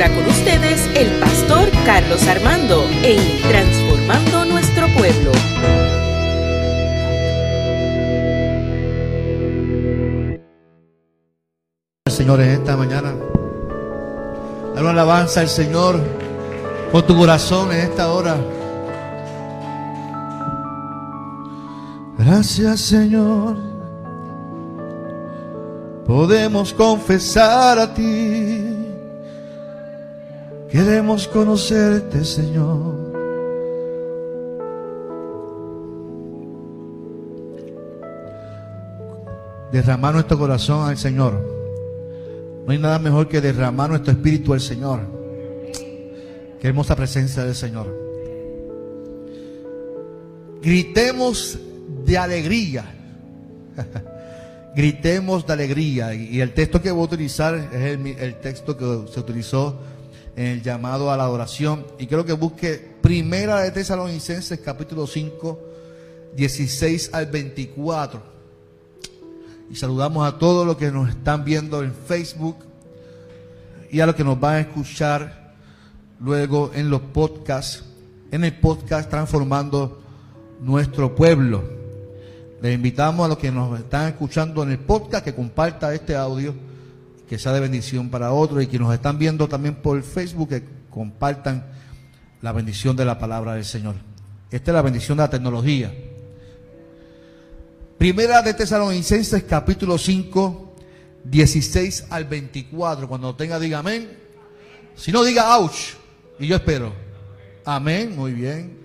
ahora con ustedes el pastor Carlos Armando en Transformando Nuestro Pueblo. Señor en esta mañana. Dar una alabanza al Señor con tu corazón en esta hora. Gracias Señor. Podemos confesar a ti. Queremos conocerte Señor. Derramar nuestro corazón al Señor. No hay nada mejor que derramar nuestro espíritu al Señor. Qué hermosa presencia del Señor. Gritemos de alegría. Gritemos de alegría. Y el texto que voy a utilizar es el, texto que se utilizó en el llamado a la adoración. Y quiero que busque Primera de Tesalonicenses, capítulo 5, 16 al 24. Y saludamos a todos los que nos están viendo en Facebook y a los que nos van a escuchar luego en los podcasts, en el podcast Transformando Nuestro Pueblo. Les invitamos a los que nos están escuchando en el podcast que comparta este audio, que sea de bendición para otros y que nos están viendo también por Facebook, que compartan la bendición de la palabra del Señor. Esta es la bendición de la tecnología. Primera de Tesalonicenses capítulo 5, 16 al 24. Cuando tenga, diga amén. Si no, diga ouch. Y yo espero. Amén, muy bien.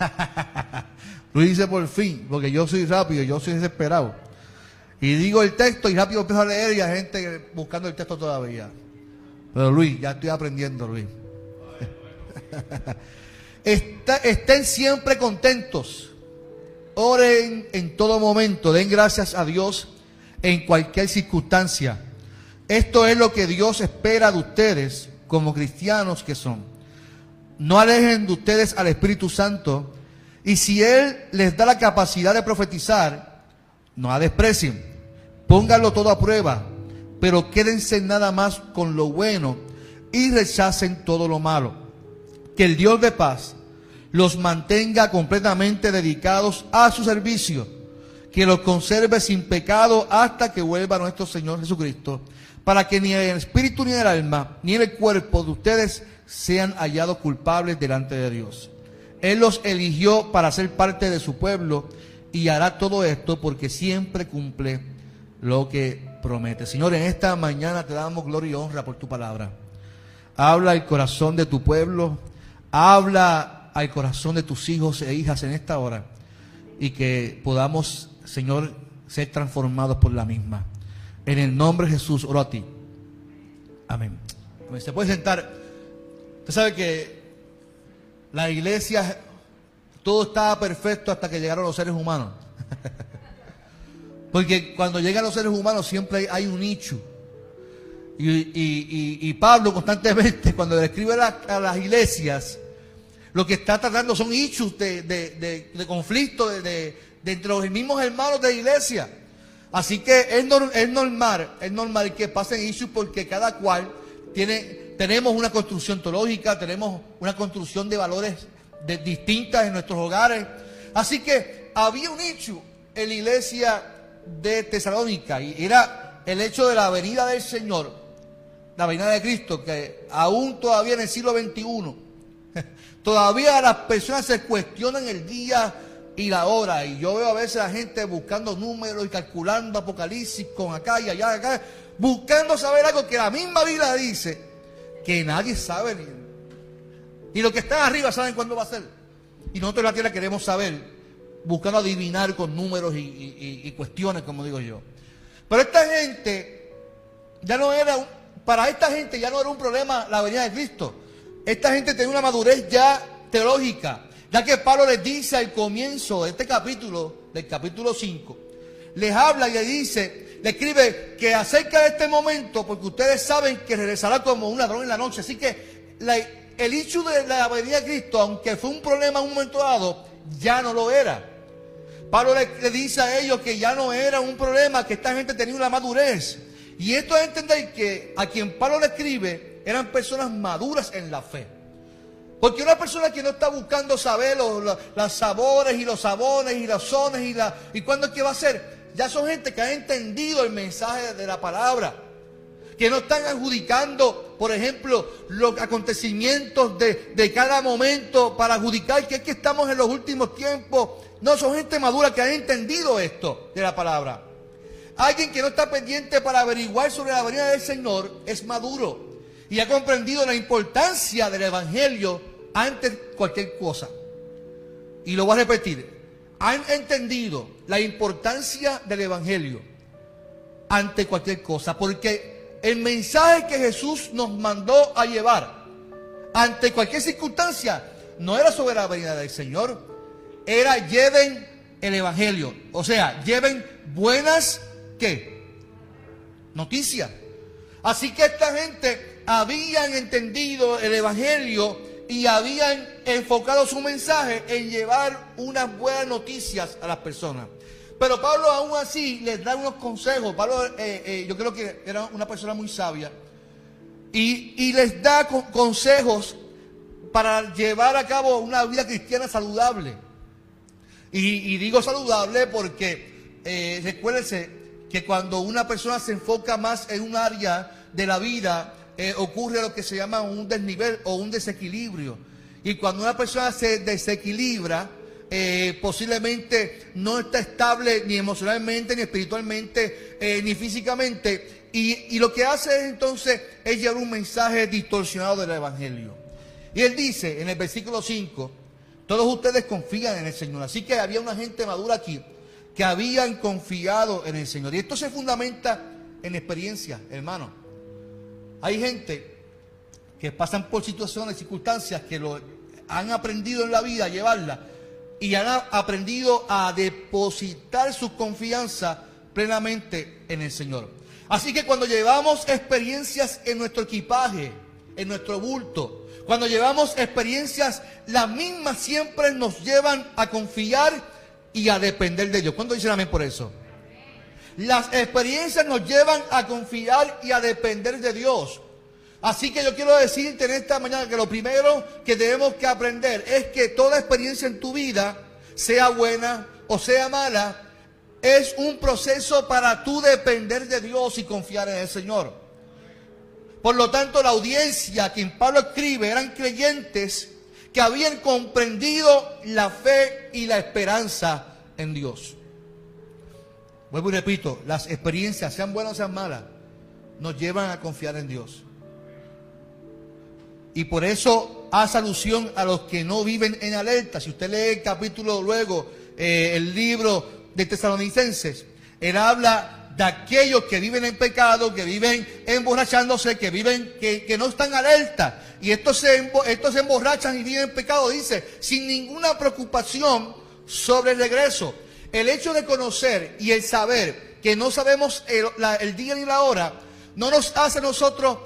Luis dice por fin, porque yo soy rápido, yo soy desesperado. Y digo el texto y rápido empiezo a leer y hay gente buscando el texto todavía. Pero Luis, ya estoy aprendiendo, Luis. estén siempre contentos Oren en todo momento, den gracias a Dios en cualquier circunstancia. Esto es lo que Dios espera de ustedes como cristianos que son. No alejen de ustedes al Espíritu Santo y si Él les da la capacidad de profetizar, no la desprecien. Pónganlo todo a prueba, pero quédense nada más con lo bueno y rechacen todo lo malo. Que el Dios de paz los mantenga completamente dedicados a su servicio, que los conserve sin pecado hasta que vuelva nuestro Señor Jesucristo, para que ni el espíritu ni el alma ni el cuerpo de ustedes sean hallados culpables delante de Dios. Él los eligió para ser parte de su pueblo y hará todo esto porque siempre cumple lo que promete. Señor, en esta mañana te damos gloria y honra por tu palabra. Habla el corazón de tu pueblo, habla al corazón de tus hijos e hijas en esta hora y que podamos, Señor, ser transformados por la misma. En el nombre de Jesús, oro a ti. Amén. Se puede sentar. Usted sabe que la iglesia, todo estaba perfecto hasta que llegaron los seres humanos. Porque cuando llegan los seres humanos siempre hay, un nicho. Y, Pablo constantemente, cuando le escribe a las iglesias, lo que está tratando son issues de, de, conflicto de, entre los mismos hermanos de la iglesia. Así que es, normal, es normal que pasen issues porque cada cual tiene, tenemos una construcción teológica, tenemos una construcción de valores distintas en nuestros hogares. Así que había un issue en la iglesia de Tesalónica y era el hecho de la venida del Señor, la venida de Cristo, que aún todavía en el siglo XXI Todavía las personas se cuestionan el día y la hora. Y yo veo a veces a la gente buscando números y calculando apocalipsis con acá y allá, acá, buscando saber algo que la misma Biblia dice que nadie sabe. Ni, y los que están arriba saben cuándo va a ser. Y nosotros en la tierra queremos saber, buscando adivinar con números y, cuestiones, como digo yo. Pero esta gente, ya no era, para esta gente ya no era un problema la venida de Cristo. Esta gente tiene una madurez ya teológica, ya que Pablo les dice al comienzo de este capítulo, del capítulo 5, les habla y le dice, le escribe que acerca de este momento, porque ustedes saben que regresará como un ladrón en la noche. Así que el hecho de la venida de Cristo, aunque fue un problema en un momento dado, ya no lo era. Pablo le, dice a ellos que ya no era un problema, que esta gente tenía una madurez. Y esto es entender que a quien Pablo le escribe eran personas maduras en la fe. Porque una persona que no está buscando saber los, los, sabores y los sabones y los sones y, la, y cuándo es que va a ser, ya son gente que ha entendido el mensaje de la palabra. Que no están adjudicando, por ejemplo, los acontecimientos de, de cada momento para adjudicar que es estamos en los últimos tiempos. No, son gente madura que ha entendido esto de la palabra. Alguien que no está pendiente para averiguar sobre la venida del Señor es maduro y ha comprendido la importancia del Evangelio antes cualquier cosa. Y lo voy a repetir. Han entendido la importancia del Evangelio ante cualquier cosa. Porque el mensaje que Jesús nos mandó a llevar ante cualquier circunstancia no era sobre la venida del Señor. Era lleven el Evangelio. O sea, lleven buenas ¿qué? Noticias. Así que esta gente habían entendido el Evangelio y habían enfocado su mensaje en llevar unas buenas noticias a las personas. Pero Pablo aún así les da unos consejos. Pablo, eh, eh, yo creo que era una persona muy sabia. Y, les da consejos para llevar a cabo una vida cristiana saludable. Y, digo saludable porque, eh, recuérdense, que cuando una persona se enfoca más en un área de la vida, eh, ocurre lo que se llama un desnivel o un desequilibrio. Y cuando una persona se desequilibra, eh, posiblemente no está estable ni emocionalmente, ni espiritualmente, eh, ni físicamente. Y, y, lo que hace es entonces es llevar un mensaje distorsionado del Evangelio. Y él dice en el versículo 5, todos ustedes confían en el Señor. Así que había una gente madura aquí que habían confiado en el Señor. Y esto se fundamenta en experiencia, hermano. Hay gente que pasan por situaciones, circunstancias que lo han aprendido en la vida a llevarla y han aprendido a depositar su confianza plenamente en el Señor. Así que cuando llevamos experiencias en nuestro equipaje, en nuestro bulto, cuando llevamos experiencias, las mismas siempre nos llevan a confiar y a depender de Dios. ¿Cuánto dicen amén por eso? Las experiencias nos llevan a confiar y a depender de Dios. Así que yo quiero decirte en esta mañana que lo primero que tenemos que aprender es que toda experiencia en tu vida, sea buena o sea mala, es un proceso para tú depender de Dios y confiar en el Señor. Por lo tanto, la audiencia a quien Pablo escribe eran creyentes que habían comprendido la fe y la esperanza en Dios. Vuelvo y repito, las experiencias, sean buenas o sean malas, nos llevan a confiar en Dios. Y por eso hace alusión a los que no viven en alerta. Si usted lee el capítulo luego, eh, el libro de Tesalonicenses, él habla de aquellos que viven en pecado, que viven emborrachándose, que viven, que, que no están alerta. Y estos se, estos se emborrachan y viven en pecado, dice, sin ninguna preocupación sobre el regreso. El hecho de conocer y el saber que no sabemos el, el día ni la hora, no nos hace nosotros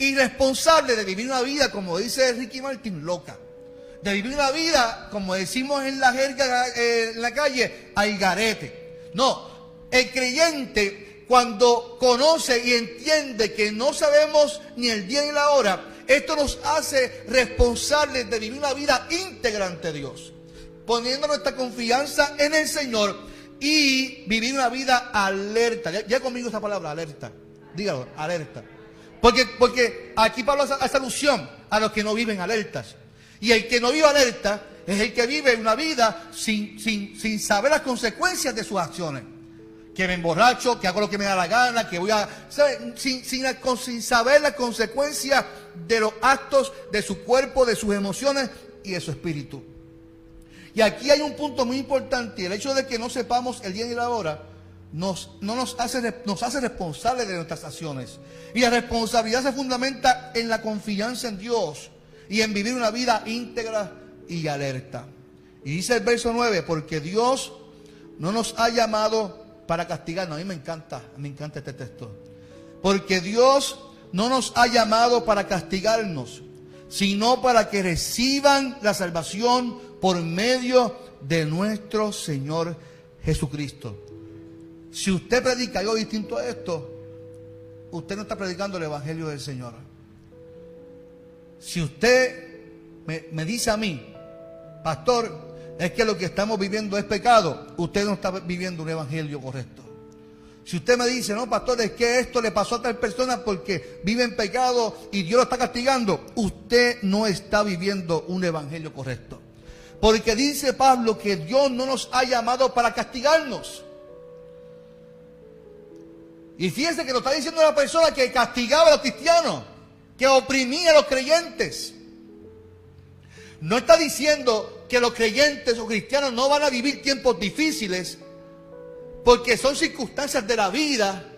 irresponsables de vivir una vida, como dice Ricky Martin, loca. De vivir una vida, como decimos en la eh, en la calle, al garete. No, el creyente cuando conoce y entiende que no sabemos ni el día ni la hora, esto nos hace responsables de vivir una vida íntegra ante Dios, poniendo nuestra confianza en el Señor y vivir una vida alerta. Ya, conmigo esa palabra, alerta. Dígalo, alerta. Porque, porque aquí Pablo hace alusión a los que no viven alertas. Y el que no vive alerta es el que vive una vida sin, sin, sin saber las consecuencias de sus acciones que me emborracho, que hago lo que me da la gana, que voy a... Sin, sin, saber la consecuencia de los actos de su cuerpo, de sus emociones y de su espíritu. Y aquí hay un punto muy importante, el hecho de que no sepamos el día y la hora, nos, no nos hace, nos hace responsables de nuestras acciones. Y la responsabilidad se fundamenta en la confianza en Dios y en vivir una vida íntegra y alerta. Y dice el verso 9, porque Dios no nos ha llamado para castigarnos. A mí me encanta, me encanta este texto. Porque Dios no nos ha llamado para castigarnos, sino para que reciban la salvación por medio de nuestro Señor Jesucristo. Si usted predica algo distinto a esto, usted no está predicando el Evangelio del Señor. Si usted me, dice a mí, pastor, es que lo que estamos viviendo es pecado, usted no está viviendo un evangelio correcto. Si usted me dice, no, pastor, es que esto le pasó a tal persona porque vive en pecado y Dios lo está castigando, usted no está viviendo un evangelio correcto. Porque dice Pablo que Dios no nos ha llamado para castigarnos. Y fíjense que lo está diciendo una persona que castigaba a los cristianos, que oprimía a los creyentes. No está diciendo que los creyentes o cristianos no van a vivir tiempos difíciles, porque son circunstancias de la vida.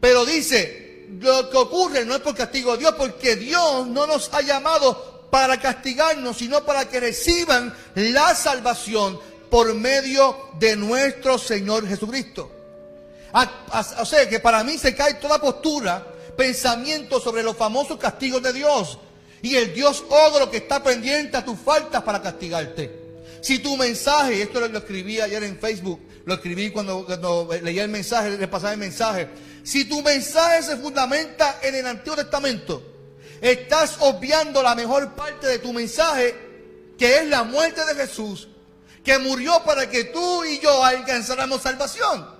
Pero dice, lo que ocurre no es por castigo de Dios, porque Dios no nos ha llamado para castigarnos, sino para que reciban la salvación por medio de nuestro Señor Jesucristo. O sea que para mí se cae toda postura, pensamiento sobre los famosos castigos de Dios y el Dios ogro que está pendiente a tus faltas para castigarte. Si tu mensaje, esto lo, escribí ayer en Facebook, lo escribí cuando, cuando leía el mensaje, le pasaba el mensaje. Si tu mensaje se fundamenta en el Antiguo Testamento, estás obviando la mejor parte de tu mensaje, que es la muerte de Jesús, que murió para que tú y yo alcanzáramos salvación,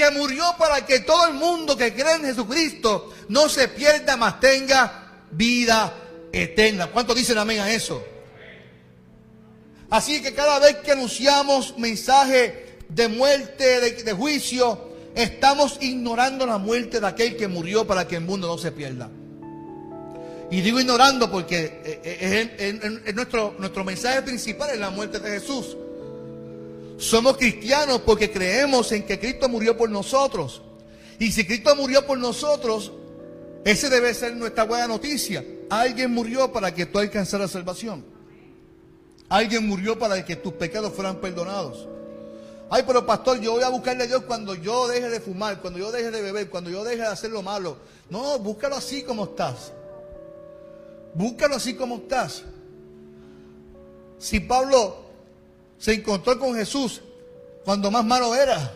que murió para que todo el mundo que cree en Jesucristo no se pierda, mas tenga vida eterna. ¿Cuántos dicen amén a eso? Así que cada vez que anunciamos mensaje de muerte, de, juicio, estamos ignorando la muerte de aquel que murió para que el mundo no se pierda. Y digo ignorando porque eh, eh, es, nuestro, nuestro mensaje principal es la muerte de Jesús. Somos cristianos porque creemos en que Cristo murió por nosotros. Y si Cristo murió por nosotros, ese debe ser nuestra buena noticia. Alguien murió para que tú alcanzaras salvación. Alguien murió para que tus pecados fueran perdonados. Ay, pero pastor, yo voy a buscarle a Dios cuando yo deje de fumar, cuando yo deje de beber, cuando yo deje de hacer lo malo. No, búscalo así como estás. Búscalo así como estás. Si Pablo se encontró con Jesús cuando más malo era,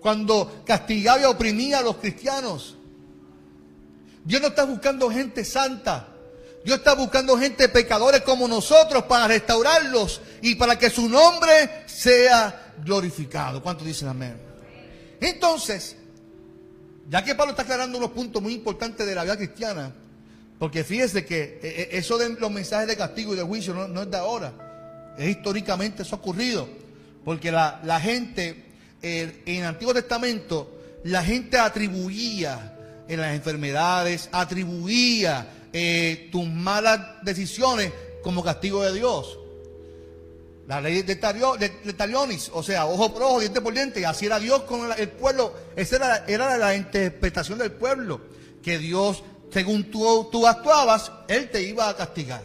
cuando castigaba y oprimía a los cristianos, Dios no está buscando gente santa. Dios está buscando gente pecadores como nosotros para restaurarlos y para que su nombre sea glorificado. ¿Cuántos dicen amén? Entonces, ya que Pablo está aclarando unos puntos muy importantes de la vida cristiana, porque fíjese que eh, eh, eso de los mensajes de castigo y de juicio no, es de ahora. Es históricamente eso ha ocurrido. Porque la, gente, en el Antiguo Testamento, la gente atribuía en las enfermedades, atribuía eh, tus malas decisiones como castigo de Dios. La ley de, Talionis, o sea, ojo por ojo, diente por diente, así era Dios con el pueblo. Esa era, era la interpretación del pueblo, que Dios según tú, tú actuabas, Él te iba a castigar.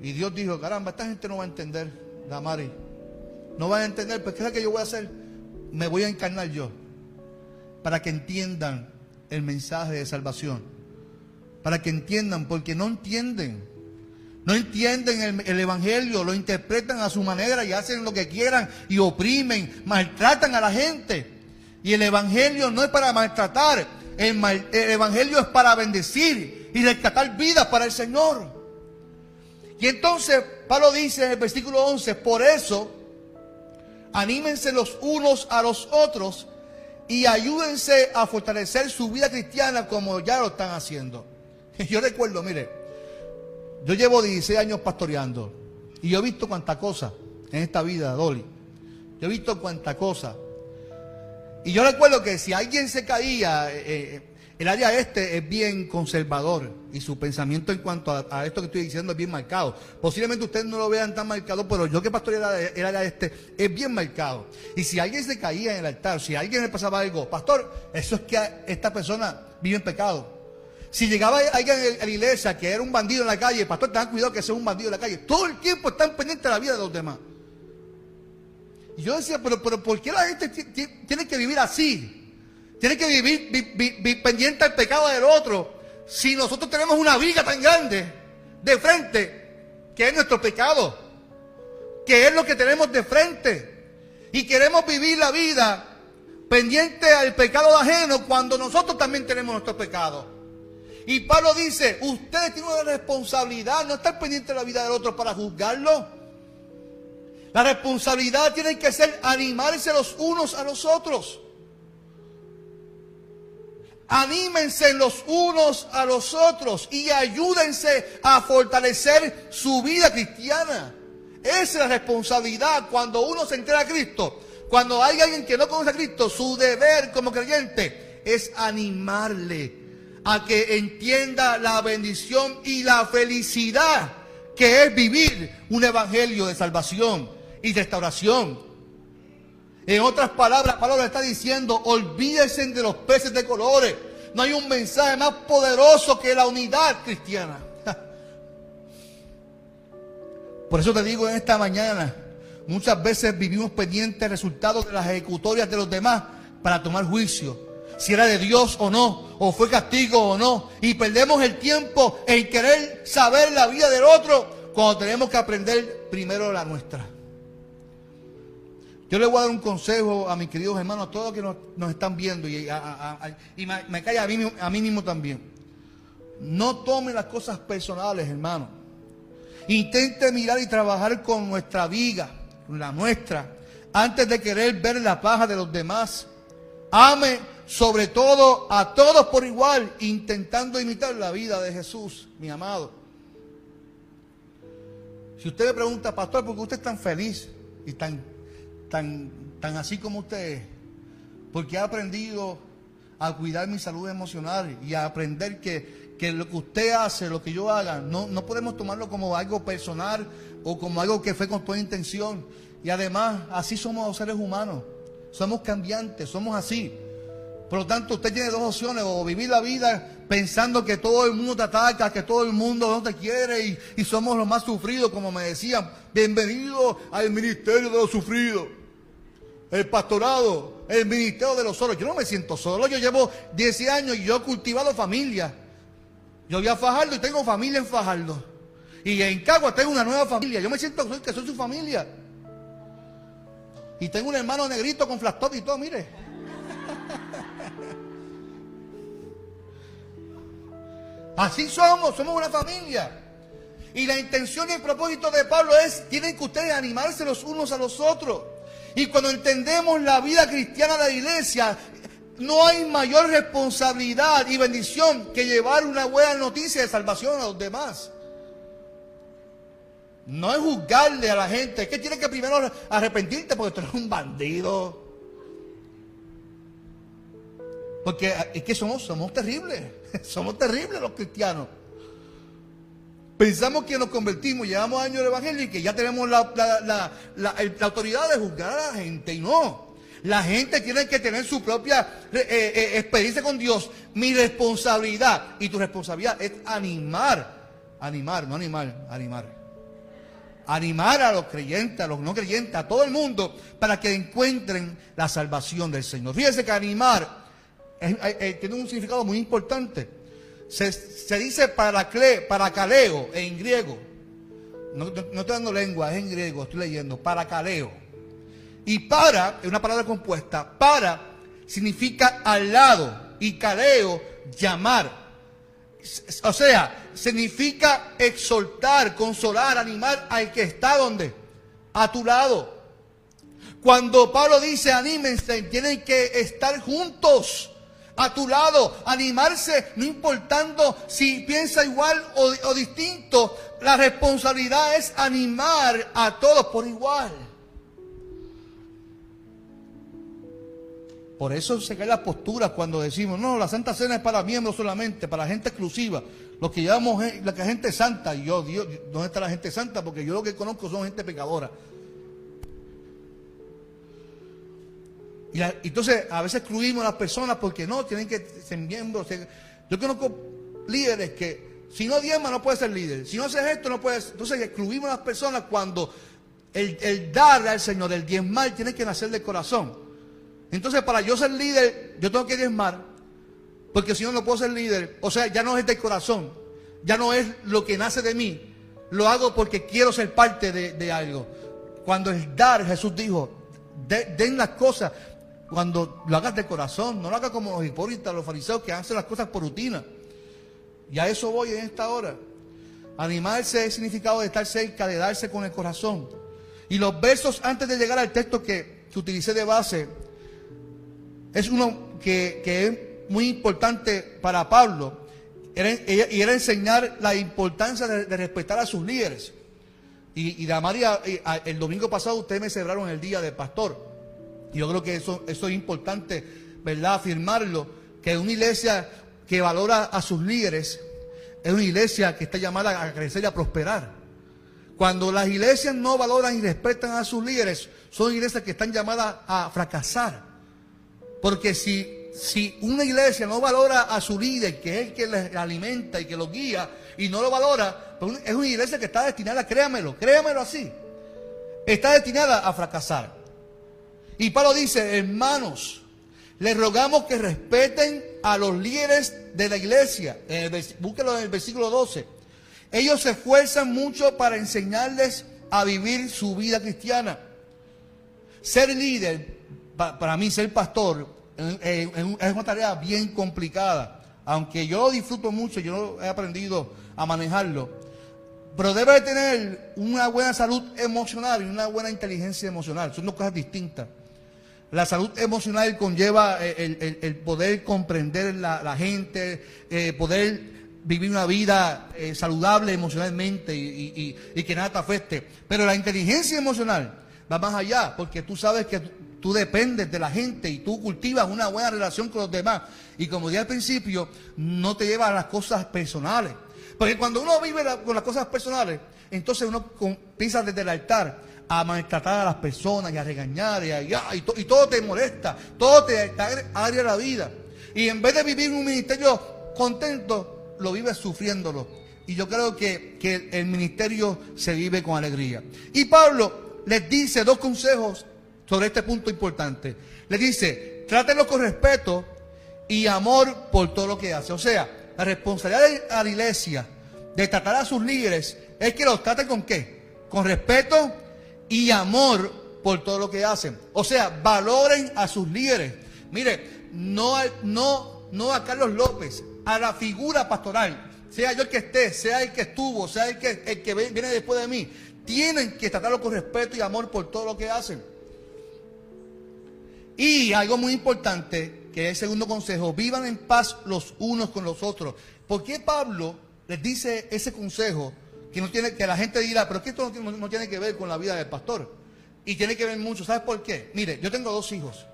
Y Dios dijo, caramba, esta gente no va a entender, Damari. No va a entender, pues ¿qué es lo que yo voy a hacer? Me voy a encarnar yo. Para que entiendan el mensaje de salvación. Para que entiendan, porque no entienden. No entienden el, el, Evangelio, lo interpretan a su manera y hacen lo que quieran y oprimen, maltratan a la gente. Y el Evangelio no es para maltratar, el, Evangelio es para bendecir y rescatar vidas para el Señor. Y entonces Pablo dice en el versículo 11, por eso, anímense los unos a los otros y ayúdense a fortalecer su vida cristiana como ya lo están haciendo. Yo recuerdo, mire, yo llevo 16 años pastoreando y yo he visto cuánta cosa en esta vida, Dolly. Yo he visto cuánta cosa. Y yo recuerdo que si alguien se caía, eh, eh, el área este es bien conservador y su pensamiento en cuanto a, esto que estoy diciendo es bien marcado. Posiblemente ustedes no lo vean tan marcado, pero yo que pastor era el área este es bien marcado. Y si alguien se caía en el altar, si alguien le pasaba algo, pastor, eso es que esta persona vive en pecado. Si llegaba alguien a la iglesia que era un bandido en la calle, pastor, ten cuidado que sea un bandido en la calle. Todo el tiempo están pendientes de la vida de los demás. Y yo decía, pero, pero ¿por qué la gente tiene que vivir así? Tiene que vivir pendiente al pecado del otro. Si nosotros tenemos una viga tan grande de frente, que es nuestro pecado, que es lo que tenemos de frente, y queremos vivir la vida pendiente al pecado ajeno cuando nosotros también tenemos nuestro pecado. Y Pablo dice, ustedes tienen una responsabilidad, no estar pendiente de la vida del otro para juzgarlo. La responsabilidad tiene que ser animarse los unos a los otros. Anímense los unos a los otros y ayúdense a fortalecer su vida cristiana. Esa es la responsabilidad cuando uno se entera a Cristo. Cuando hay alguien que no conoce a Cristo, su deber como creyente es animarle a que entienda la bendición y la felicidad que es vivir un evangelio de salvación y restauración. En otras palabras, Pablo está diciendo, olvídense de los peces de colores. No hay un mensaje más poderoso que la unidad cristiana. Por eso te digo en esta mañana, muchas veces vivimos pendientes resultados de las ejecutorias de los demás para tomar juicio. Si era de Dios o no, o fue castigo o no. Y perdemos el tiempo en querer saber la vida del otro cuando tenemos que aprender primero la nuestra. Yo le voy a dar un consejo a mis queridos hermanos, a todos que nos, están viendo y, me, cae a mí, a mismo también. No tomen las cosas personales, hermano. Intente mirar y trabajar con nuestra viga, la nuestra, antes de querer ver la paja de los demás. Ame sobre todo a todos por igual, intentando imitar la vida de Jesús, mi amado. Si usted me pregunta, pastor, ¿por qué usted es tan feliz y tan tan, tan así como usted porque he aprendido a cuidar mi salud emocional y a aprender que, que lo que usted hace, lo que yo haga, no, no podemos tomarlo como algo personal o como algo que fue con toda intención. Y además, así somos los seres humanos. Somos cambiantes, somos así. Por lo tanto, usted tiene dos opciones, o vivir la vida pensando que todo el mundo te ataca, que todo el mundo no te quiere y, y somos los más sufridos, como me decían. Bienvenido al ministerio de los sufridos el pastorado, el ministerio de los solos. Yo no me siento solo, yo llevo 10 años y yo he cultivado familia. Yo voy a Fajardo y tengo familia en Fajardo. Y en Cagua tengo una nueva familia. Yo me siento que soy su familia. Y tengo un hermano negrito con flastop y todo, mire. Así somos, somos una familia. Y la intención y el propósito de Pablo es, tienen que ustedes animarse los unos a los otros. Y cuando entendemos la vida cristiana de la iglesia, no hay mayor responsabilidad y bendición que llevar una buena noticia de salvación a los demás. No es juzgarle a la gente, es que tienes que primero arrepentirte porque tú eres un bandido. Porque es que somos, somos terribles, somos terribles los cristianos. Pensamos que nos convertimos, llevamos años de evangelio y que ya tenemos la, autoridad de juzgar a la gente. Y no. La gente tiene que tener su propia eh, eh, eh, experiencia con Dios. Mi responsabilidad y tu responsabilidad es animar. Animar, no animar, animar. Animar a los creyentes, a los no creyentes, a todo el mundo, para que encuentren la salvación del Señor. Fíjense que animar tiene un significado muy importante se, dice para, para caleo en griego. No, estoy dando lengua, es en griego, estoy leyendo, para caleo. Y para, es una palabra compuesta, para significa al lado y caleo, llamar. O sea, significa exhortar, consolar, animar al que está donde? A tu lado. Cuando Pablo dice anímense, tienen que estar juntos a tu lado, animarse, no importando si piensa igual o, distinto. La responsabilidad es animar a todos por igual. Por eso se caen las posturas cuando decimos, no, la Santa Cena es para miembros solamente, para gente exclusiva. Los que llamamos la gente santa, y yo, Dios, ¿dónde está la gente santa? Porque yo lo que conozco son gente pecadora. Y entonces a veces excluimos a las personas porque no, tienen que ser miembros. Yo conozco líderes que si no diezma no puede ser líder. Si no haces esto no puedes. Entonces excluimos a las personas cuando el, el dar al Señor, el diezmar, tiene que nacer del corazón. Entonces para yo ser líder, yo tengo que diezmar. Porque si no, no puedo ser líder. O sea, ya no es del corazón. Ya no es lo que nace de mí. Lo hago porque quiero ser parte de, algo. Cuando el dar, Jesús dijo, den las cosas cuando lo hagas de corazón, no lo hagas como los hipócritas, los fariseos que hacen las cosas por rutina. Y a eso voy en esta hora. Animarse es significado de estar cerca, de darse con el corazón. Y los versos antes de llegar al texto que, que utilicé de base, es uno que, que es muy importante para Pablo. Y era enseñar la importancia de, respetar a sus líderes. Y, y de María, el domingo pasado ustedes me celebraron el día del pastor. Yo creo que eso, eso es importante, ¿verdad? Afirmarlo, que una iglesia que valora a sus líderes es una iglesia que está llamada a crecer y a prosperar. Cuando las iglesias no valoran y respetan a sus líderes, son iglesias que están llamadas a fracasar. Porque si, si una iglesia no valora a su líder, que es el que les alimenta y que los guía, y no lo valora, pues es una iglesia que está destinada, créamelo, créamelo así, está destinada a fracasar. Y Pablo dice, hermanos, les rogamos que respeten a los líderes de la iglesia. En búsquelo en el versículo 12. Ellos se esfuerzan mucho para enseñarles a vivir su vida cristiana. Ser líder, para mí ser pastor, es una tarea bien complicada. Aunque yo disfruto mucho, yo he aprendido a manejarlo. Pero debe tener una buena salud emocional y una buena inteligencia emocional. Son dos cosas distintas. La salud emocional conlleva eh, el, poder comprender la, la gente, eh, poder vivir una vida eh, saludable emocionalmente y, que nada te afecte. Pero la inteligencia emocional va más allá, porque tú sabes que tú dependes de la gente y tú cultivas una buena relación con los demás. Y como dije al principio, no te lleva a las cosas personales. Porque cuando uno vive con las cosas personales, entonces uno empieza desde el altar a maltratar a las personas y a regañar y, y, todo te molesta, todo te, te la vida. Y en vez de vivir un ministerio contento, lo vives sufriéndolo. Y yo creo que, que el ministerio se vive con alegría. Y Pablo les dice dos consejos sobre este punto importante. Les dice, trátenlo con respeto y amor por todo lo que hace. O sea, la responsabilidad de la iglesia de tratar a sus líderes es que los traten con qué? Con respeto y amor por todo lo que hacen. O sea, valoren a sus líderes. Mire, no, no, no a Carlos López, a la figura pastoral, sea yo el que esté, sea el que estuvo, sea el que, el que viene después de mí, tienen que tratarlo con respeto y amor por todo lo que hacen. Y algo muy importante, que es el segundo consejo, vivan en paz los unos con los otros. ¿Por qué Pablo les dice ese consejo que no tiene que la gente dirá, pero que esto no, tiene que ver con la vida del pastor? Y tiene que ver mucho. ¿Sabes por qué? Mire, yo tengo dos hijos.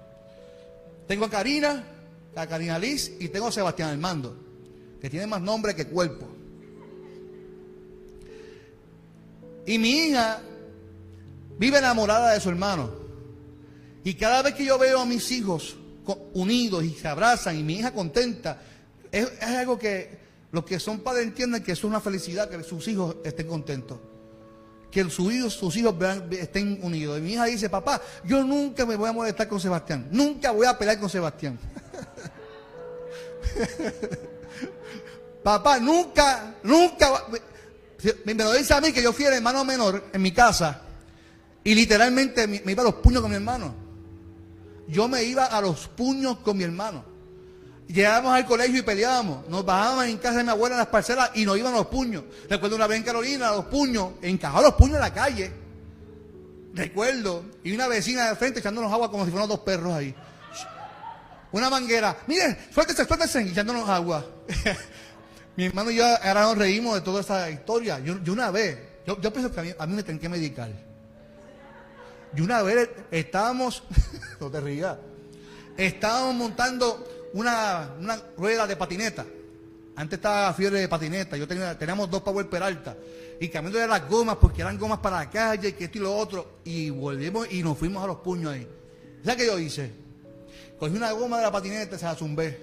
Tengo a Karina, a Karina Liz y tengo a Sebastián Armando, que tiene más nombre que cuerpo. Y mi hija vive enamorada de su hermano. Y cada vez que yo veo a mis hijos unidos y se abrazan y mi hija contenta, es, algo que los que son padres entienden que es una felicidad que sus hijos estén contentos. Que sus hijos, sus hijos estén unidos. Y mi hija dice, papá, yo nunca me voy a molestar con Sebastián. Nunca voy a pelear con Sebastián. papá, nunca, nunca. Me, lo dice a mí que yo fui el hermano menor en mi casa. Y literalmente me iba a los puños con mi hermano yo me iba a los puños con mi hermano. Llegábamos al colegio y peleábamos. Nos bajábamos en casa de mi abuela en las parcelas y nos iban los puños. Recuerdo una vez en Carolina, los puños, encajó los puños en la calle. Recuerdo. Y una vecina de frente echándonos agua como si fueran dos perros ahí. Una manguera. Miren, suéltese, suéltese, echándonos agua. mi hermano y yo ahora nos reímos de toda esa historia. Yo, una vez, yo, pienso que a mí, a mí me tienen que medicar. Y una vez estábamos, no te rías, estábamos montando una, rueda de patineta. Antes estaba fiebre de patineta, yo tenía, teníamos dos Power Peralta. Y cambiando de las gomas, porque eran gomas para la calle, que esto y lo otro. Y volvimos y nos fuimos a los puños ahí. ¿Sabes qué yo hice? Cogí una goma de la patineta se la zumbé.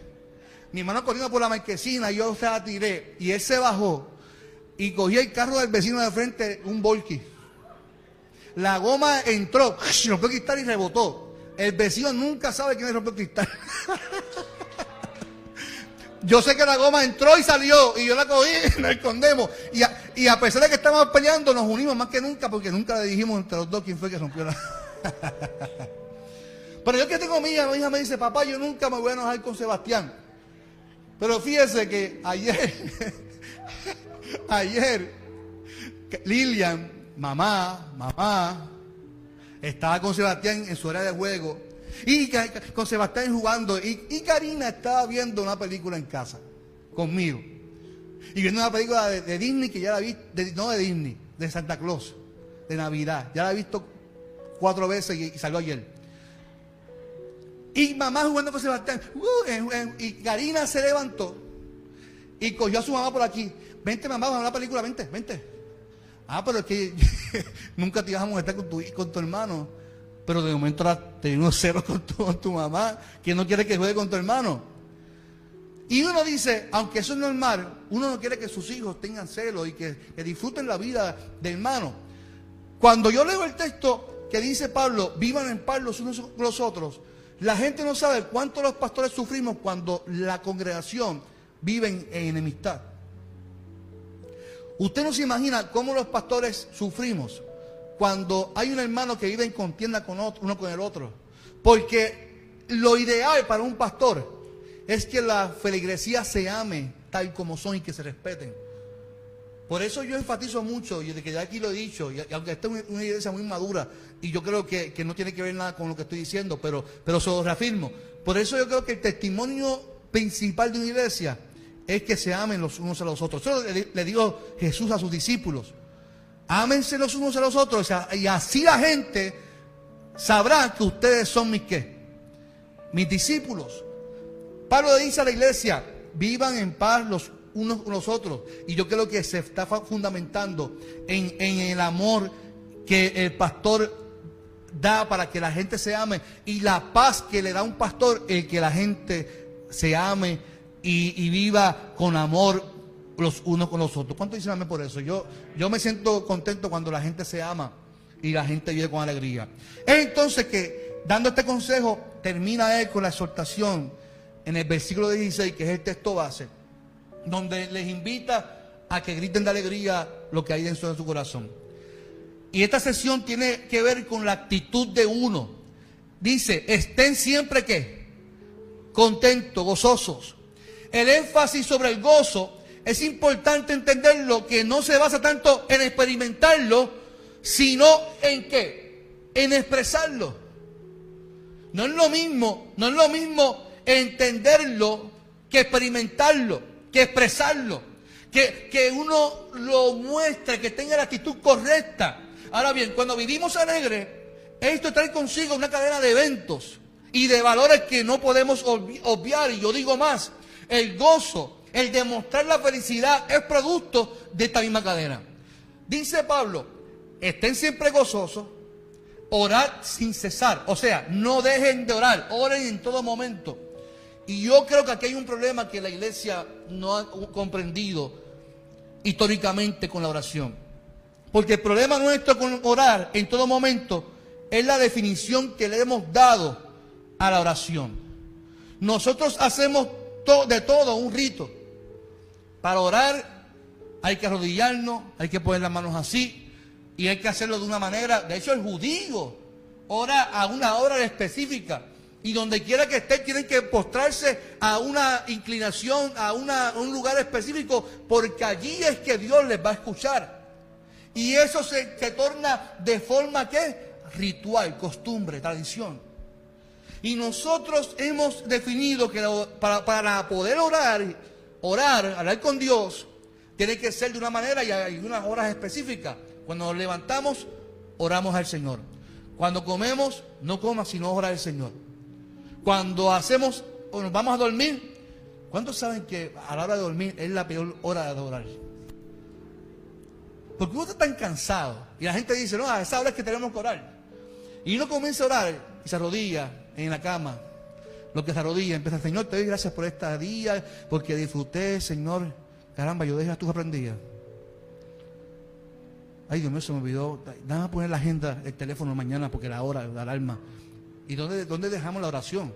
Mi hermano corriendo por la marquesina, yo se la tiré. Y él se bajó y cogí el carro del vecino de frente, un Volky. La goma entró, rompió el cristal y rebotó. El vecino nunca sabe quién rompió el cristal. yo sé que la goma entró y salió y yo la cogí y la escondemos. Y a, pesar de que estábamos peleando, nos unimos más que nunca porque nunca le dijimos entre los dos quién fue que rompió la... Pero yo que tengo mi hija, mi hija me dice, papá, yo nunca me voy a enojar con Sebastián. Pero fíjese que ayer, ayer, Lilian, mamá, mamá, estaba con Sebastián en su área de juego. Y con Sebastián jugando. Y, Karina estaba viendo una película en casa, conmigo. Y viendo una película de, Disney que ya la vi, no de Disney, de Santa Claus, de Navidad. Ya la he visto cuatro veces y, salió ayer. Y mamá jugando con Sebastián. Uh, y Karina se levantó y cogió a su mamá por aquí. Vente, mamá, vamos a la película, vente, vente. Ah, pero es que nunca te íbamos a estar con tu, con tu hermano. Pero de momento te unos ceros con tu, mamá, que no quiere que juegue con tu hermano. Y uno dice, aunque eso es normal, uno no quiere que sus hijos tengan celos y que, disfruten la vida del hermano. Cuando yo leo el texto que dice Pablo, vivan en paz los unos con los otros, la gente no sabe cuánto los pastores sufrimos cuando la congregación vive en, enemistad. Usted no se imagina cómo los pastores sufrimos cuando hay un hermano que vive en contienda con otro, uno con el otro. Porque lo ideal para un pastor es que la feligresía se ame tal como son y que se respeten. Por eso yo enfatizo mucho, y de que ya aquí lo he dicho, y aunque esta es una iglesia muy madura, y yo creo que, no tiene que ver nada con lo que estoy diciendo, pero, pero se lo reafirmo. Por eso yo creo que el testimonio principal de una iglesia es que se amen los unos a los otros. Eso le, digo Jesús a sus discípulos. Ámense los unos a los otros, y así la gente sabrá que ustedes son mis qué, mis discípulos. Pablo dice a la iglesia, vivan en paz los unos con los otros. Y yo creo que se está fundamentando en, el amor que el pastor da para que la gente se ame y la paz que le da un pastor el que la gente se ame y, viva con amor los unos con los otros. ¿Cuánto dicen amén por eso? Yo, yo me siento contento cuando la gente se ama y la gente vive con alegría. Es entonces que, dando este consejo, termina él con la exhortación en el versículo 16, que es el texto base donde les invita a que griten de alegría lo que hay dentro de su corazón. Y esta sesión tiene que ver con la actitud de uno. Dice, estén siempre que contentos, gozosos. El énfasis sobre el gozo es importante entenderlo que no se basa tanto en experimentarlo, sino en qué? En expresarlo. No es lo mismo, no es lo mismo entenderlo que experimentarlo que expresarlo, que, que uno lo muestre, que tenga la actitud correcta. Ahora bien, cuando vivimos alegre, esto trae consigo una cadena de eventos y de valores que no podemos obviar. Y yo digo más, el gozo, el demostrar la felicidad es producto de esta misma cadena. Dice Pablo, estén siempre gozosos, orar sin cesar. O sea, no dejen de orar, oren en todo momento. Y yo creo que aquí hay un problema que la iglesia no ha comprendido históricamente con la oración. Porque el problema nuestro con orar en todo momento es la definición que le hemos dado a la oración. Nosotros hacemos de todo un rito. Para orar hay que arrodillarnos, hay que poner las manos así y hay que hacerlo de una manera. De hecho, el judío ora a una hora específica. Y donde quiera que esté, tienen que postrarse a una inclinación, a, un lugar específico, porque allí es que Dios les va a escuchar. Y eso se, torna de forma que ritual, costumbre, tradición. Y nosotros hemos definido que para, para, poder orar, orar, hablar con Dios, tiene que ser de una manera y hay unas horas específicas. Cuando nos levantamos, oramos al Señor. Cuando comemos, no comas, sino ora al Señor. Cuando hacemos o nos vamos a dormir, ¿cuántos saben que a la hora de dormir es la peor hora de adorar? Porque uno está tan cansado y la gente dice, no, a esa hora es que tenemos que orar. Y uno comienza a orar y se arrodilla en la cama. Lo que se arrodilla, empieza, Señor, te doy gracias por esta día, porque disfruté, Señor. Caramba, yo dejé a tus aprendidas. Ay, Dios mío, se me olvidó. Dame a poner la agenda, el teléfono mañana, porque la hora, la alarma. ¿Y dónde, dónde dejamos la oración?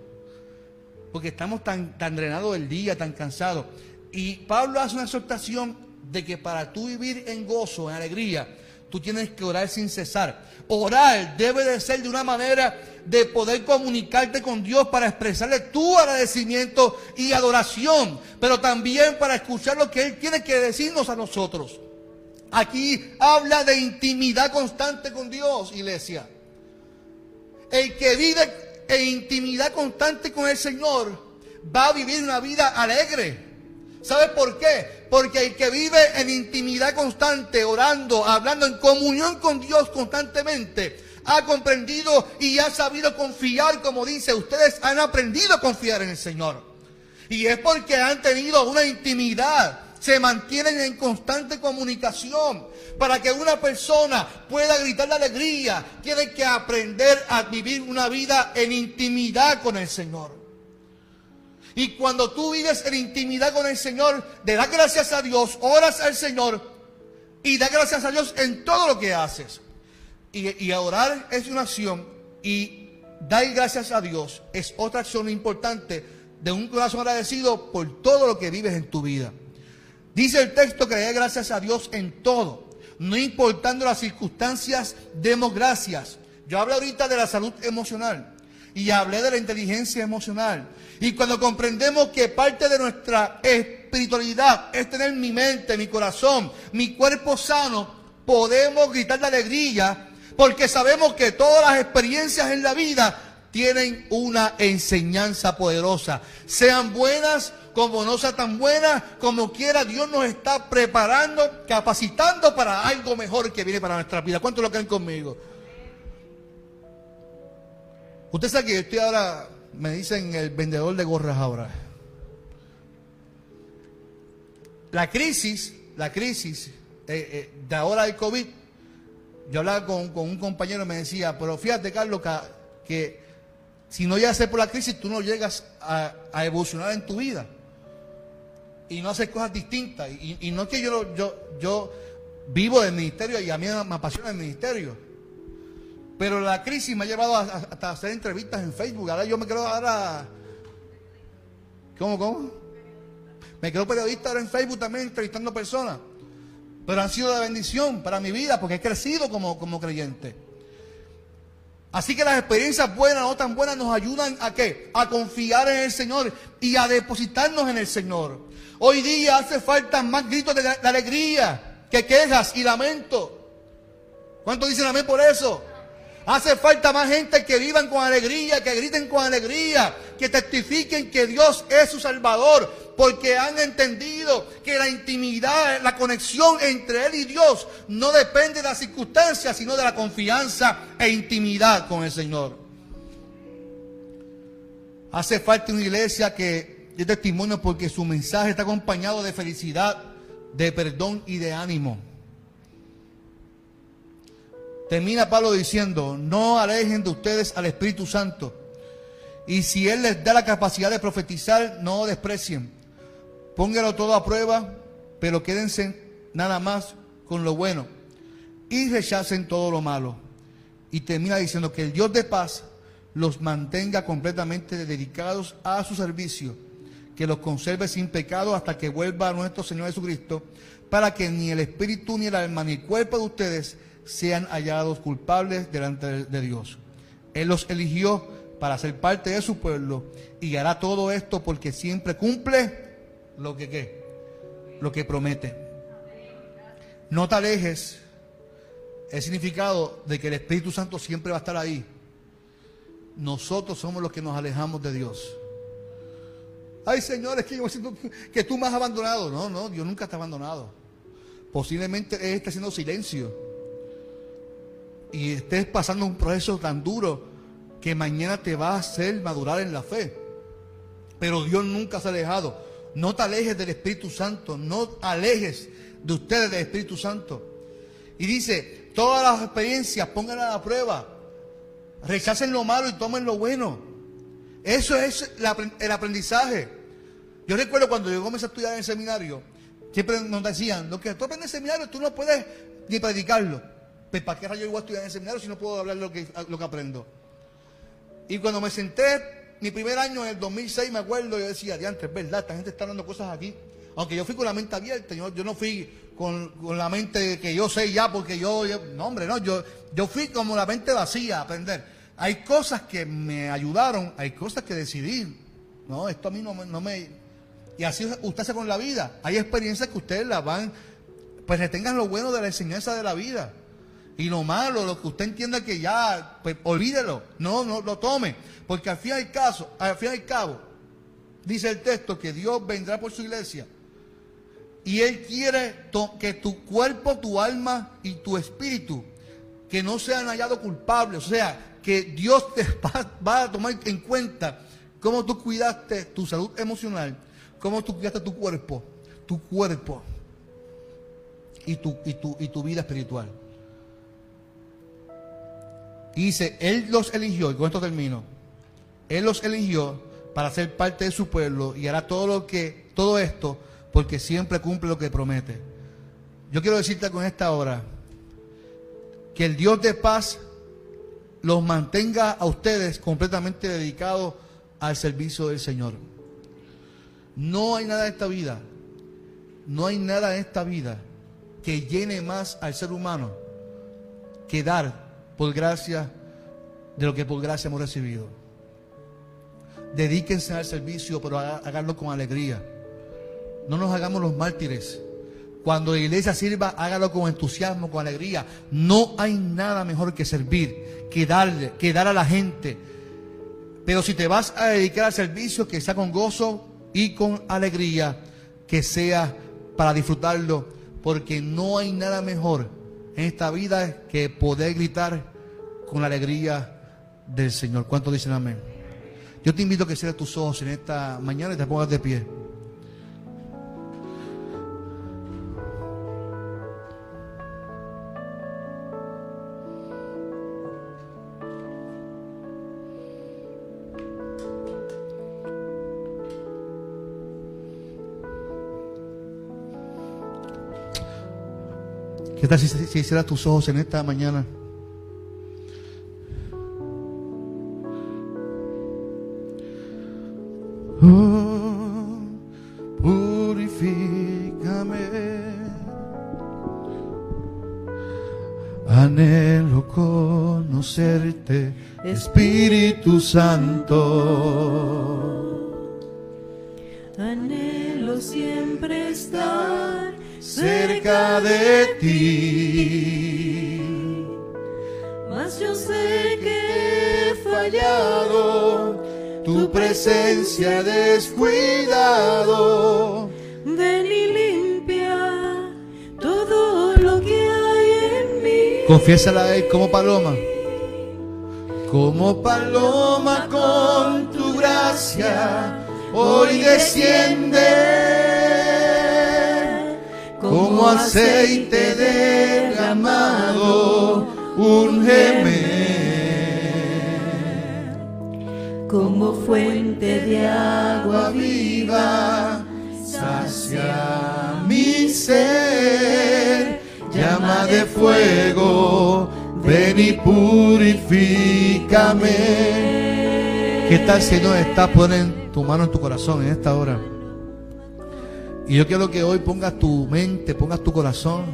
Porque estamos tan, tan drenados del día, tan cansados. Y Pablo hace una exhortación de que para tú vivir en gozo, en alegría, tú tienes que orar sin cesar. Orar debe de ser de una manera de poder comunicarte con Dios para expresarle tu agradecimiento y adoración, pero también para escuchar lo que Él tiene que decirnos a nosotros. Aquí habla de intimidad constante con Dios, iglesia. El que vive en intimidad constante con el Señor va a vivir una vida alegre. ¿Sabe por qué? Porque el que vive en intimidad constante, orando, hablando en comunión con Dios constantemente, ha comprendido y ha sabido confiar, como dice, ustedes han aprendido a confiar en el Señor. Y es porque han tenido una intimidad, se mantienen en constante comunicación. Para que una persona pueda gritar de alegría, tiene que aprender a vivir una vida en intimidad con el Señor. Y cuando tú vives en intimidad con el Señor, le das gracias a Dios, oras al Señor y das gracias a Dios en todo lo que haces. Y, orar es una acción y dar gracias a Dios es otra acción importante de un corazón agradecido por todo lo que vives en tu vida. Dice el texto que le gracias a Dios en todo, no importando las circunstancias, demos gracias. Yo hablo ahorita de la salud emocional y hablé de la inteligencia emocional. Y cuando comprendemos que parte de nuestra espiritualidad es tener mi mente, mi corazón, mi cuerpo sano, podemos gritar de alegría porque sabemos que todas las experiencias en la vida tienen una enseñanza poderosa. Sean buenas como no sean tan buenas, como quiera, Dios nos está preparando, capacitando para algo mejor que viene para nuestra vida. ¿Cuántos lo creen conmigo? Usted sabe que yo estoy ahora, me dicen el vendedor de gorras ahora. La crisis, la crisis eh, eh, de ahora del COVID, yo hablaba con, un compañero y me decía, pero fíjate Carlos, que, si no llegas a por la crisis, tú no llegas a, evolucionar en tu vida. Y no hacer cosas distintas. Y, no es que yo, yo, yo vivo del ministerio y a mí me apasiona el ministerio. Pero la crisis me ha llevado hasta hacer entrevistas en Facebook. Ahora yo me creo ahora. ¿Cómo, cómo? Me creo periodista ahora en Facebook también entrevistando personas. Pero han sido de bendición para mi vida porque he crecido como, como creyente. Así que las experiencias buenas o tan buenas nos ayudan a qué? A confiar en el Señor y a depositarnos en el Señor. Hoy día hace falta más gritos de, de alegría que quejas y lamento. ¿Cuántos dicen amén por eso? Hace falta más gente que vivan con alegría, que griten con alegría, que testifiquen que Dios es su Salvador, porque han entendido que la intimidad, la conexión entre Él y Dios no depende de las circunstancias, sino de la confianza e intimidad con el Señor. Hace falta una iglesia que dé testimonio porque su mensaje está acompañado de felicidad, de perdón y de ánimo. Termina Pablo diciendo, no alejen de ustedes al Espíritu Santo. Y si Él les da la capacidad de profetizar, no desprecien. Póngalo todo a prueba, pero quédense nada más con lo bueno. Y rechacen todo lo malo. Y termina diciendo que el Dios de paz los mantenga completamente dedicados a su servicio, que los conserve sin pecado hasta que vuelva nuestro Señor Jesucristo, para que ni el espíritu, ni el alma, ni el cuerpo de ustedes sean hallados culpables delante de Dios. Él los eligió para ser parte de su pueblo y hará todo esto porque siempre cumple lo que ¿qué? lo que promete. No te alejes el significado de que el Espíritu Santo siempre va a estar ahí. Nosotros somos los que nos alejamos de Dios. Ay, Señor, es que yo que tú me has abandonado. No, no, Dios nunca te abandonado. Posiblemente Él está haciendo silencio y estés pasando un proceso tan duro que mañana te va a hacer madurar en la fe. Pero Dios nunca se ha alejado. No te alejes del Espíritu Santo, no alejes de ustedes del Espíritu Santo. Y dice, todas las experiencias pónganlas a la prueba. Rechacen lo malo y tomen lo bueno. Eso es el aprendizaje. Yo recuerdo cuando yo comencé a estudiar en el seminario, siempre nos decían, lo que tú aprendes en el seminario, tú no puedes ni predicarlo. Pues, ¿para qué rayo voy a estudiar en seminario si no puedo hablar lo que, lo que aprendo? Y cuando me senté, mi primer año en el 2006, me acuerdo, yo decía, diantre, es verdad, esta gente está dando cosas aquí. Aunque yo fui con la mente abierta, yo, yo no fui con, con, la mente que yo sé ya porque yo, no hombre, no, yo, yo fui como la mente vacía a aprender. Hay cosas que me ayudaron, hay cosas que decidí. No, esto a mí no, no me... Y así usted hace con la vida. Hay experiencias que ustedes las van, pues retengan lo bueno de la enseñanza de la vida. Y lo malo, lo que usted entienda que ya, pues olvídelo, no, no lo tome. Porque al fin y al, caso, al fin y al cabo, dice el texto que Dios vendrá por su iglesia. Y Él quiere que tu cuerpo, tu alma y tu espíritu, que no sean hallados culpables. O sea, que Dios te va a tomar en cuenta cómo tú cuidaste tu salud emocional, cómo tú cuidaste tu cuerpo, tu cuerpo y tu, y tu, y tu vida espiritual. Y dice, Él los eligió, y con esto termino, Él los eligió para ser parte de su pueblo y hará todo lo que, todo esto, porque siempre cumple lo que promete. Yo quiero decirte con esta hora que el Dios de paz los mantenga a ustedes completamente dedicados al servicio del Señor. No hay nada en esta vida, no hay nada en esta vida que llene más al ser humano que dar por gracia de lo que por gracia hemos recibido. Dedíquense al servicio, pero háganlo con alegría. No nos hagamos los mártires. Cuando la iglesia sirva, hágalo con entusiasmo, con alegría. No hay nada mejor que servir, que darle, que dar a la gente. Pero si te vas a dedicar al servicio, que sea con gozo y con alegría, que sea para disfrutarlo, porque no hay nada mejor en esta vida que poder gritar con la alegría del Señor. ¿Cuántos dicen amén? Yo te invito a que cierres tus ojos en esta mañana y te pongas de pie. ¿Qué tal si, si hicieras tus ojos en esta mañana? Oh, purifícame. Anhelo conocerte, Espíritu Santo. Presencia descuidado. Ven y limpia todo lo que hay en mí. Confiésala a él como paloma. Como paloma con tu gracia, hoy desciende como aceite derramado, un gemer, de agua viva, sacia mi ser, llama de fuego, ven y purifícame. ¿Qué tal si no estás poniendo tu mano en tu corazón en esta hora? Y yo quiero que hoy pongas tu mente, pongas tu corazón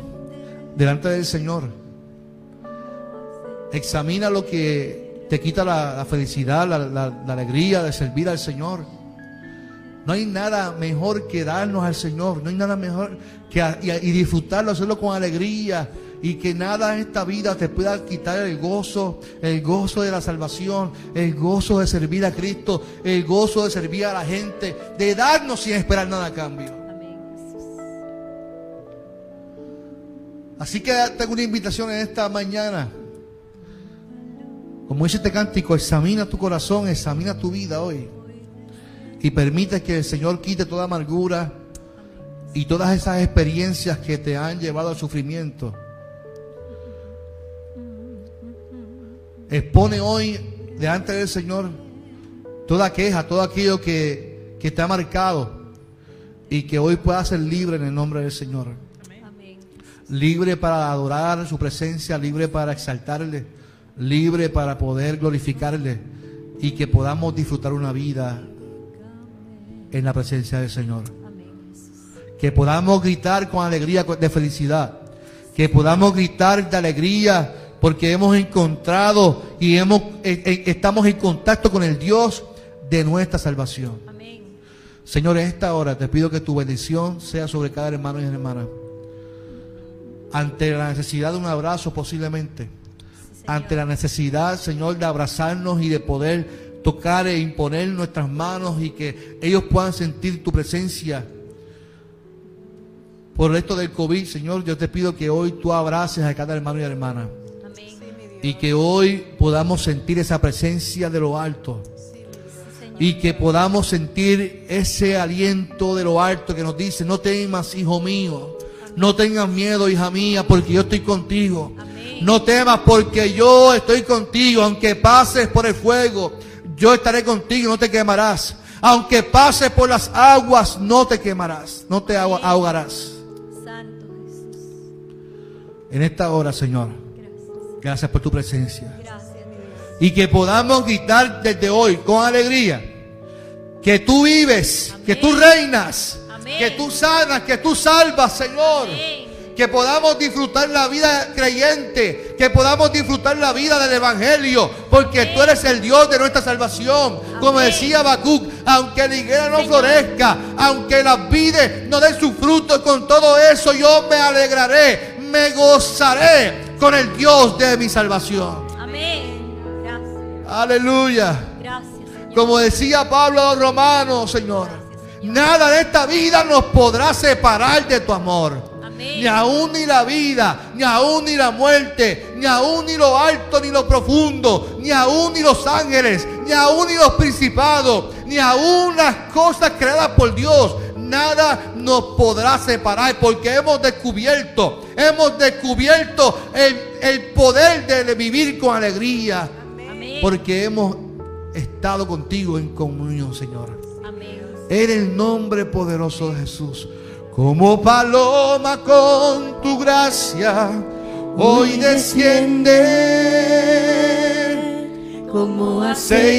delante del Señor. Examina lo que te quita la, felicidad, la, alegría de servir al Señor. No hay nada mejor que darnos al Señor. No hay nada mejor que y, disfrutarlo, hacerlo con alegría. Y que nada en esta vida te pueda quitar el gozo, el gozo de la salvación, el gozo de servir a Cristo, el gozo de servir a la gente, de darnos sin esperar nada a cambio. Así que tengo una invitación en esta mañana. Como dice este cántico, examina tu corazón, examina tu vida hoy. Y permite que el Señor quite toda amargura y todas esas experiencias que te han llevado al sufrimiento. Expone hoy delante del Señor toda queja, todo aquello que, que te ha marcado y que hoy pueda ser libre en el nombre del Señor libre para adorar su presencia, libre para exaltarle, libre para poder glorificarle y que podamos disfrutar una vida en la presencia del Señor. que podamos gritar con alegría de felicidad, que podamos gritar de alegría porque hemos encontrado y hemos, eh, eh, estamos en contacto con el Dios de nuestra salvación. Señor, en esta hora te pido que tu bendición sea sobre cada hermano y hermana. Ante la necesidad de un abrazo posiblemente, ante la necesidad, Señor, de abrazarnos y de poder tocar e imponer nuestras manos y que ellos puedan sentir tu presencia. Por esto del COVID, Señor, yo te pido que hoy tú abraces a cada hermano y hermana Amén. y que hoy podamos sentir esa presencia de lo alto Sí, Señor. y que podamos sentir ese aliento de lo alto que nos dice, no temas, hijo mío, no tengas miedo, hija mía, porque yo estoy contigo. Amén. No temas porque yo estoy contigo, aunque pases por el fuego, yo estaré contigo, no te quemarás. Aunque pases por las aguas, no te quemarás, no te ahog- ahogarás. Santo Jesús. En esta hora, Señor, Gracias. gracias por tu presencia. Gracias. Y que podamos gritar desde hoy con alegría que tú vives, Amén. que tú reinas, Amén. que tú sanas, que tú salvas, Señor. Amén. Que podamos disfrutar la vida creyente, que podamos disfrutar la vida del Evangelio, porque tú eres el Dios de nuestra salvación. Como decía Habacuc, aunque la higuera no florezca, aunque las vides no den su fruto, con todo eso yo me alegraré, me gozaré con el Dios de mi salvación. Amén. Gracias. Aleluya. Gracias, Señor. Como decía Pablo a los romanos, Señor, nada de esta vida nos podrá separar de tu amor. Amén. Ni aún ni la vida, ni aún ni la muerte, ni aún ni lo alto ni lo profundo, ni aún ni los ángeles, ni aún ni los principados, ni aún las cosas creadas por Dios. Nada nos podrá separar porque hemos descubierto, hemos descubierto el, el poder de vivir con alegría. Amén. Porque hemos estado contigo en comunión, Señor. En el nombre poderoso de Jesús. Como paloma con tu gracia, hoy desciende como aceite.